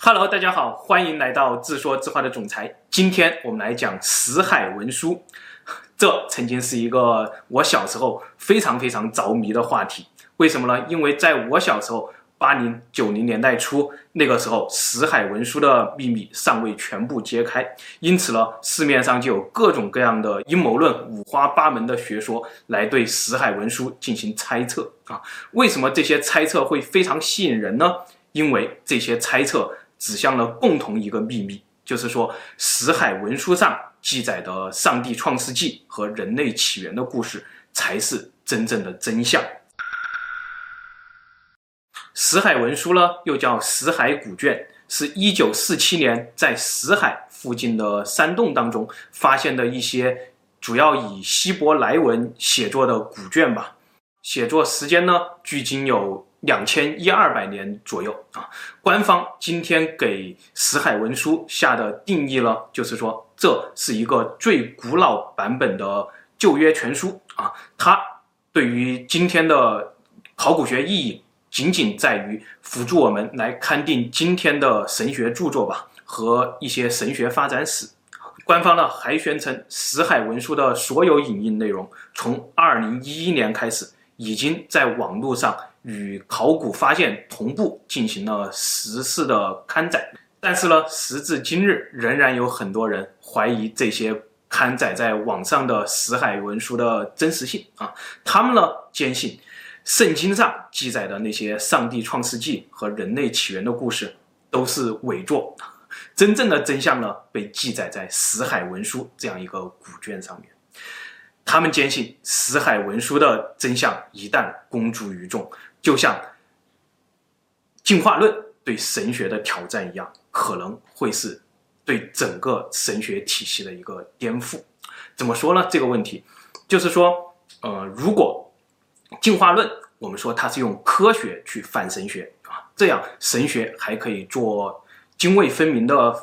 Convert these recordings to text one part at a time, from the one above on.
Hello，大家好，欢迎来到自说自话的总裁。今天我们来讲死海文书，这曾经是一个我小时候非常非常着迷的话题。为什么呢？因为在我小时候，八零九零年代初，那个时候死海文书的秘密尚未全部揭开，因此呢，市面上就有各种各样的阴谋论、五花八门的学说来对死海文书进行猜测啊。为什么这些猜测会非常吸引人呢？因为这些猜测指向了共同一个秘密，就是说，死海文书上记载的上帝创世纪和人类起源的故事才是真正的真相。死海文书呢，又叫死海古卷，是一九四七年在死海附近的山洞当中发现的一些主要以希伯来文写作的古卷吧。写作时间呢，距今有两千一二百年左右啊。官方今天给死海文书下的定义呢，就是说这是一个最古老版本的旧约全书啊。它对于今天的考古学意义。仅仅在于辅助我们来勘定今天的神学著作吧，和一些神学发展史。官方呢还宣称，死海文书的所有影印内容，从二零一一年开始，已经在网络上与考古发现同步进行了实时的刊载。但是呢，时至今日，仍然有很多人怀疑这些刊载在网上的死海文书的真实性啊，他们呢坚信。圣经上记载的那些上帝创世纪和人类起源的故事都是伪作，真正的真相呢被记载在死海文书这样一个古卷上面。他们坚信死海文书的真相一旦公诸于众，就像进化论对神学的挑战一样，可能会是对整个神学体系的一个颠覆。怎么说呢？这个问题就是说，呃，如果进化论，我们说它是用科学去反神学啊，这样神学还可以做泾渭分明的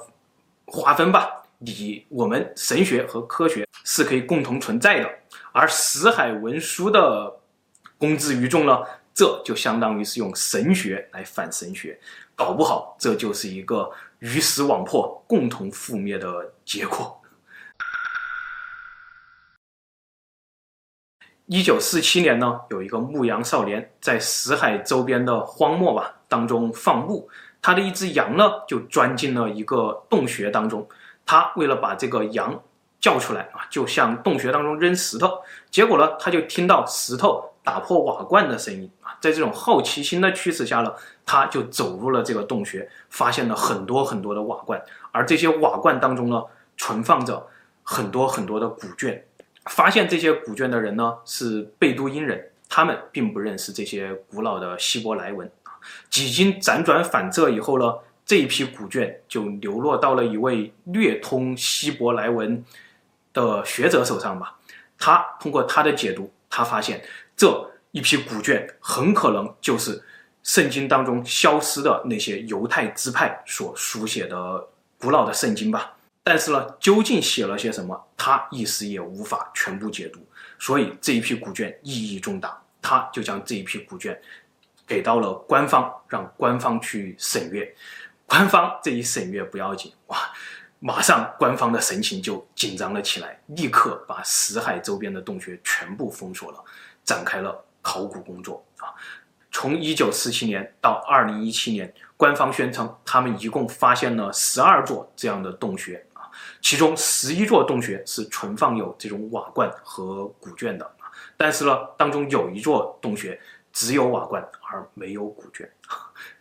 划分吧。你我们神学和科学是可以共同存在的，而死海文书的公之于众呢，这就相当于是用神学来反神学，搞不好这就是一个鱼死网破、共同覆灭的结果。一九四七年呢，有一个牧羊少年在死海周边的荒漠吧当中放牧，他的一只羊呢就钻进了一个洞穴当中。他为了把这个羊叫出来啊，就向洞穴当中扔石头。结果呢，他就听到石头打破瓦罐的声音啊。在这种好奇心的驱使下呢，他就走入了这个洞穴，发现了很多很多的瓦罐，而这些瓦罐当中呢，存放着很多很多的古卷。发现这些古卷的人呢，是贝都因人，他们并不认识这些古老的希伯来文。几经辗转反侧以后呢，这一批古卷就流落到了一位略通希伯来文的学者手上吧。他通过他的解读，他发现这一批古卷很可能就是圣经当中消失的那些犹太支派所书写的古老的圣经吧。但是呢，究竟写了些什么，他一时也无法全部解读。所以这一批古卷意义重大，他就将这一批古卷给到了官方，让官方去审阅。官方这一审阅不要紧，哇，马上官方的神情就紧张了起来，立刻把死海周边的洞穴全部封锁了，展开了考古工作啊。从一九四七年到二零一七年，官方宣称他们一共发现了十二座这样的洞穴啊。其中十一座洞穴是存放有这种瓦罐和古卷的，但是呢，当中有一座洞穴只有瓦罐而没有古卷，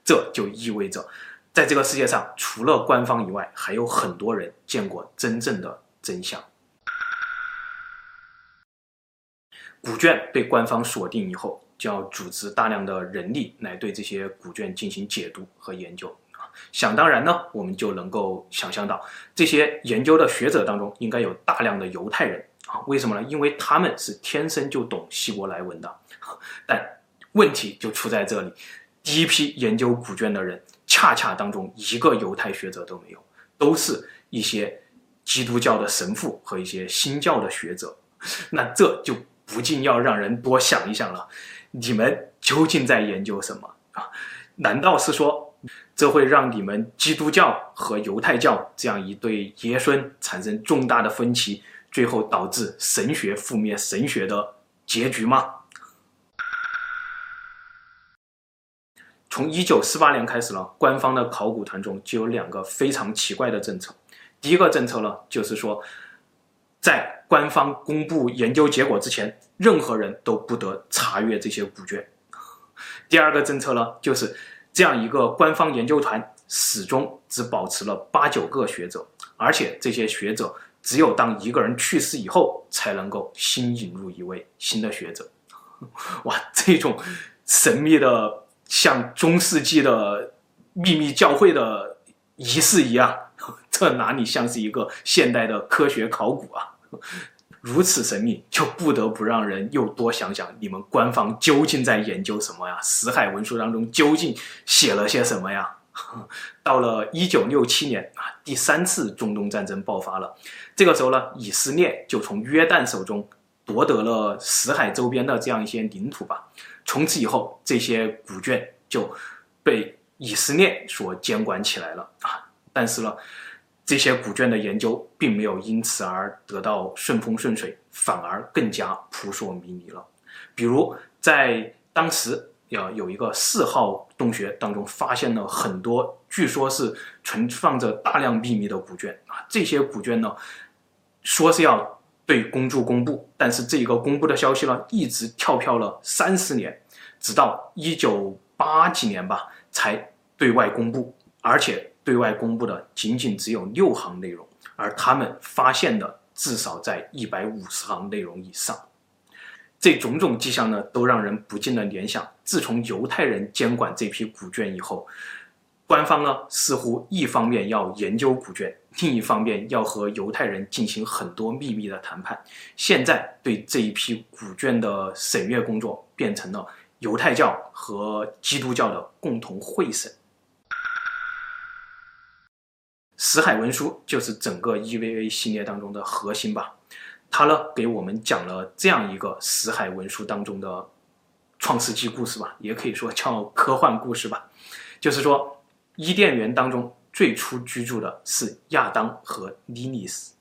这就意味着，在这个世界上除了官方以外，还有很多人见过真正的真相。古卷被官方锁定以后，就要组织大量的人力来对这些古卷进行解读和研究啊。想当然呢，我们就能够想象到，这些研究的学者当中应该有大量的犹太人啊。为什么呢？因为他们是天生就懂希伯来文的。但问题就出在这里，第一批研究古卷的人，恰恰当中一个犹太学者都没有，都是一些基督教的神父和一些新教的学者。那这就不禁要让人多想一想了：你们究竟在研究什么啊？难道是说？这会让你们基督教和犹太教这样一对爷孙产生重大的分歧，最后导致神学覆灭神学的结局吗？从一九四八年开始呢，官方的考古团中就有两个非常奇怪的政策。第一个政策呢，就是说，在官方公布研究结果之前，任何人都不得查阅这些古卷。第二个政策呢，就是这样一个官方研究团始终只保持了八九个学者，而且这些学者只有当一个人去世以后，才能够新引入一位新的学者。哇，这种神秘的。像中世纪的秘密教会的仪式一样，这哪里像是一个现代的科学考古啊？如此神秘，就不得不让人又多想想，你们官方究竟在研究什么呀？死海文书当中究竟写了些什么呀？到了一九六七年啊，第三次中东战争爆发了。这个时候呢，以色列就从约旦手中夺得了死海周边的这样一些领土吧。从此以后，这些古卷就被以色列所监管起来了啊！但是呢，这些古卷的研究并没有因此而得到顺风顺水，反而更加扑朔迷离了。比如，在当时要有一个四号洞穴当中，发现了很多据说是存放着大量秘密的古卷啊！这些古卷呢，说是要。对公众公布，但是这一个公布的消息呢，一直跳票了三十年，直到一九八几年吧，才对外公布，而且对外公布的仅仅只有六行内容，而他们发现的至少在一百五十行内容以上。这种种迹象呢，都让人不禁的联想，自从犹太人监管这批古卷以后。官方呢，似乎一方面要研究古卷，另一方面要和犹太人进行很多秘密的谈判。现在对这一批古卷的审阅工作，变成了犹太教和基督教的共同会审。死海文书就是整个 EVA 系列当中的核心吧。它呢，给我们讲了这样一个死海文书当中的创世纪故事吧，也可以说叫科幻故事吧，就是说。伊甸园当中最初居住的是亚当和莉莉丝。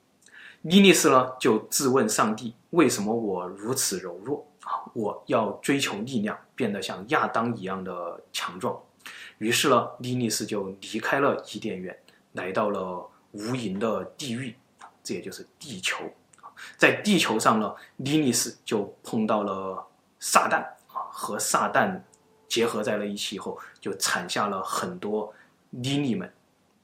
莉莉丝呢就质问上帝：“为什么我如此柔弱啊？我要追求力量，变得像亚当一样的强壮。”于是呢，莉莉丝就离开了伊甸园，来到了无垠的地狱，这也就是地球。在地球上呢，莉莉丝就碰到了撒旦啊，和撒旦结合在了一起以后，就产下了很多。妮妮们，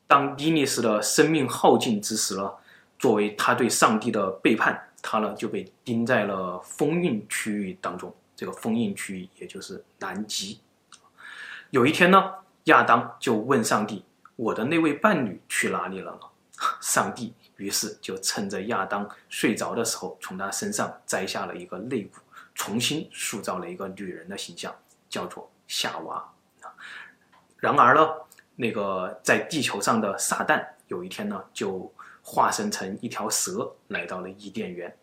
当妮妮丝的生命耗尽之时呢，作为他对上帝的背叛，他呢就被钉在了封印区域当中。这个封印区域也就是南极。有一天呢，亚当就问上帝：“我的那位伴侣去哪里了呢？” 上帝于是就趁着亚当睡着的时候，从他身上摘下了一个肋骨，重新塑造了一个女人的形象，叫做夏娃。然而呢，那个在地球上的撒旦有一天呢，就化身成一条蛇来到了伊甸园，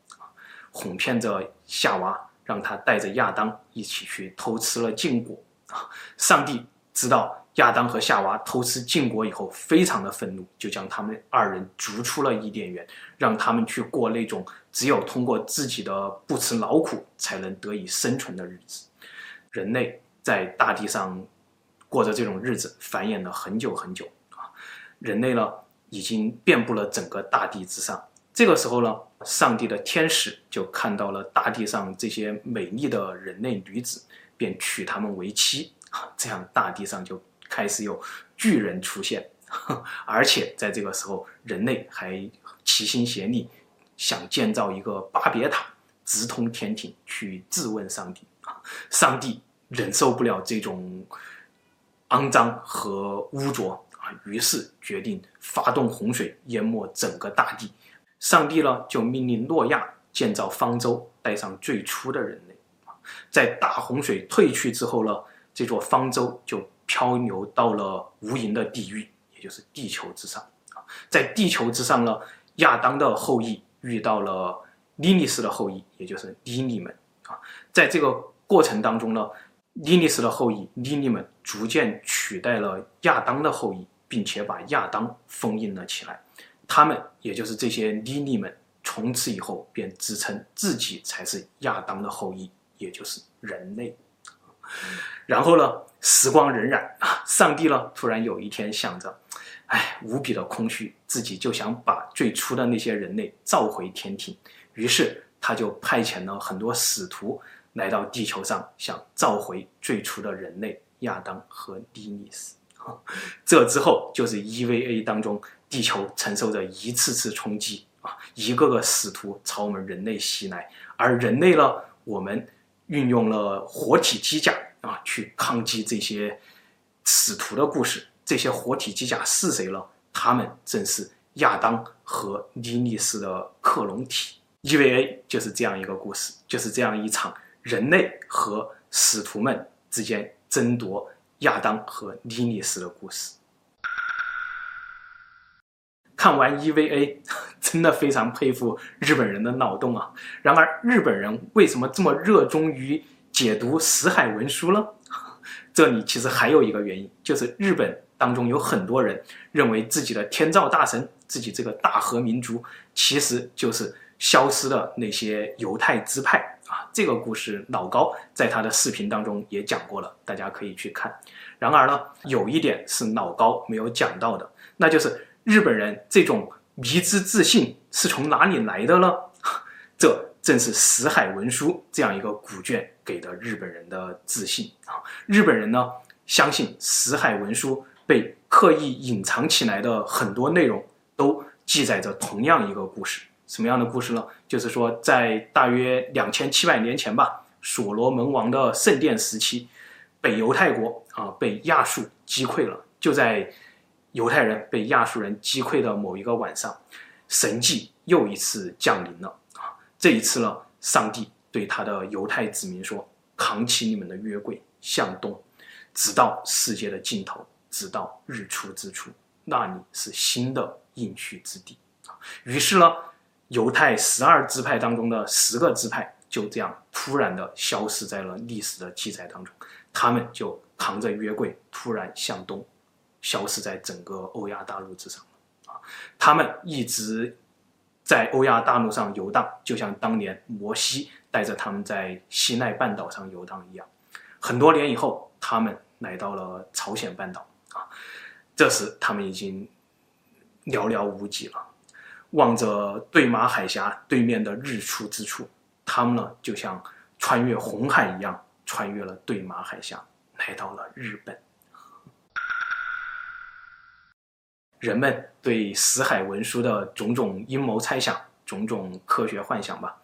哄骗着夏娃，让他带着亚当一起去偷吃了禁果。啊，上帝知道亚当和夏娃偷吃禁果以后，非常的愤怒，就将他们二人逐出了伊甸园，让他们去过那种只有通过自己的不辞劳苦才能得以生存的日子。人类在大地上。过着这种日子，繁衍了很久很久啊！人类呢，已经遍布了整个大地之上。这个时候呢，上帝的天使就看到了大地上这些美丽的人类女子，便娶她们为妻啊！这样大地上就开始有巨人出现，而且在这个时候，人类还齐心协力，想建造一个巴别塔，直通天庭去质问上帝！上帝忍受不了这种。肮脏和污浊啊，于是决定发动洪水淹没整个大地。上帝呢，就命令诺亚建造方舟，带上最初的人类。在大洪水退去之后呢，这座方舟就漂流到了无垠的地狱，也就是地球之上啊。在地球之上呢，亚当的后裔遇到了莉莉丝的后裔，也就是妮妮们啊。在这个过程当中呢。尼尼斯的后裔尼尼们逐渐取代了亚当的后裔，并且把亚当封印了起来。他们，也就是这些尼尼们，从此以后便自称自己才是亚当的后裔，也就是人类。然后呢，时光荏苒啊，上帝呢，突然有一天想着，哎，无比的空虚，自己就想把最初的那些人类召回天庭，于是他就派遣了很多使徒来到地球上，想召回最初的人类亚当和尼尼斯。这之后就是 EVA 当中，地球承受着一次次冲击啊，一个个使徒朝我们人类袭来，而人类呢，我们。运用了活体机甲啊，去抗击这些使徒的故事。这些活体机甲是谁呢？他们正是亚当和尼尼斯的克隆体。EVA 就是这样一个故事，就是这样一场人类和使徒们之间争夺亚当和尼尼斯的故事。看完 EVA，真的非常佩服日本人的脑洞啊！然而，日本人为什么这么热衷于解读死海文书呢？这里其实还有一个原因，就是日本当中有很多人认为自己的天照大神，自己这个大和民族，其实就是消失的那些犹太支派啊。这个故事老高在他的视频当中也讲过了，大家可以去看。然而呢，有一点是老高没有讲到的，那就是。日本人这种迷之自信是从哪里来的呢？这正是《死海文书》这样一个古卷给的日本人的自信啊！日本人呢，相信《死海文书》被刻意隐藏起来的很多内容都记载着同样一个故事。什么样的故事呢？就是说，在大约两千七百年前吧，所罗门王的圣殿时期，北犹太国啊被亚述击溃了，就在。犹太人被亚述人击溃的某一个晚上，神迹又一次降临了啊！这一次呢，上帝对他的犹太子民说：“扛起你们的约柜，向东，直到世界的尽头，直到日出之处，那里是新的应许之地。”于是呢，犹太十二支派当中的十个支派就这样突然的消失在了历史的记载当中，他们就扛着约柜突然向东。消失在整个欧亚大陆之上啊！他们一直在欧亚大陆上游荡，就像当年摩西带着他们在西奈半岛上游荡一样。很多年以后，他们来到了朝鲜半岛啊，这时他们已经寥寥无几了。望着对马海峡对面的日出之处，他们呢就像穿越红海一样，穿越了对马海峡，来到了日本。人们对死海文书的种种阴谋猜想、种种科学幻想吧，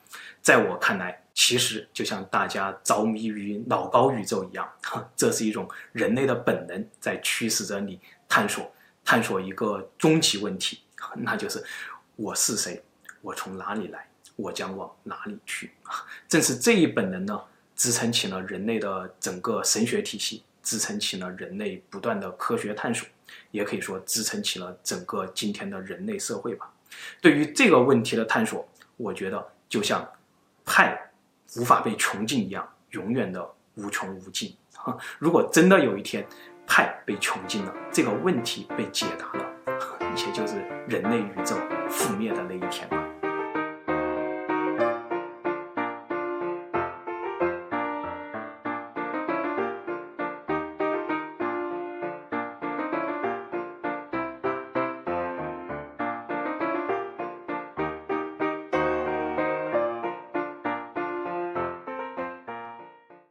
在我看来，其实就像大家着迷于脑高宇宙一样，这是一种人类的本能在驱使着你探索、探索一个终极问题，那就是我是谁？我从哪里来？我将往哪里去？正是这一本能呢，支撑起了人类的整个神学体系，支撑起了人类不断的科学探索。也可以说支撑起了整个今天的人类社会吧。对于这个问题的探索，我觉得就像派无法被穷尽一样，永远的无穷无尽。如果真的有一天派被穷尽了，这个问题被解答了，一切就是人类宇宙覆灭的那一天了。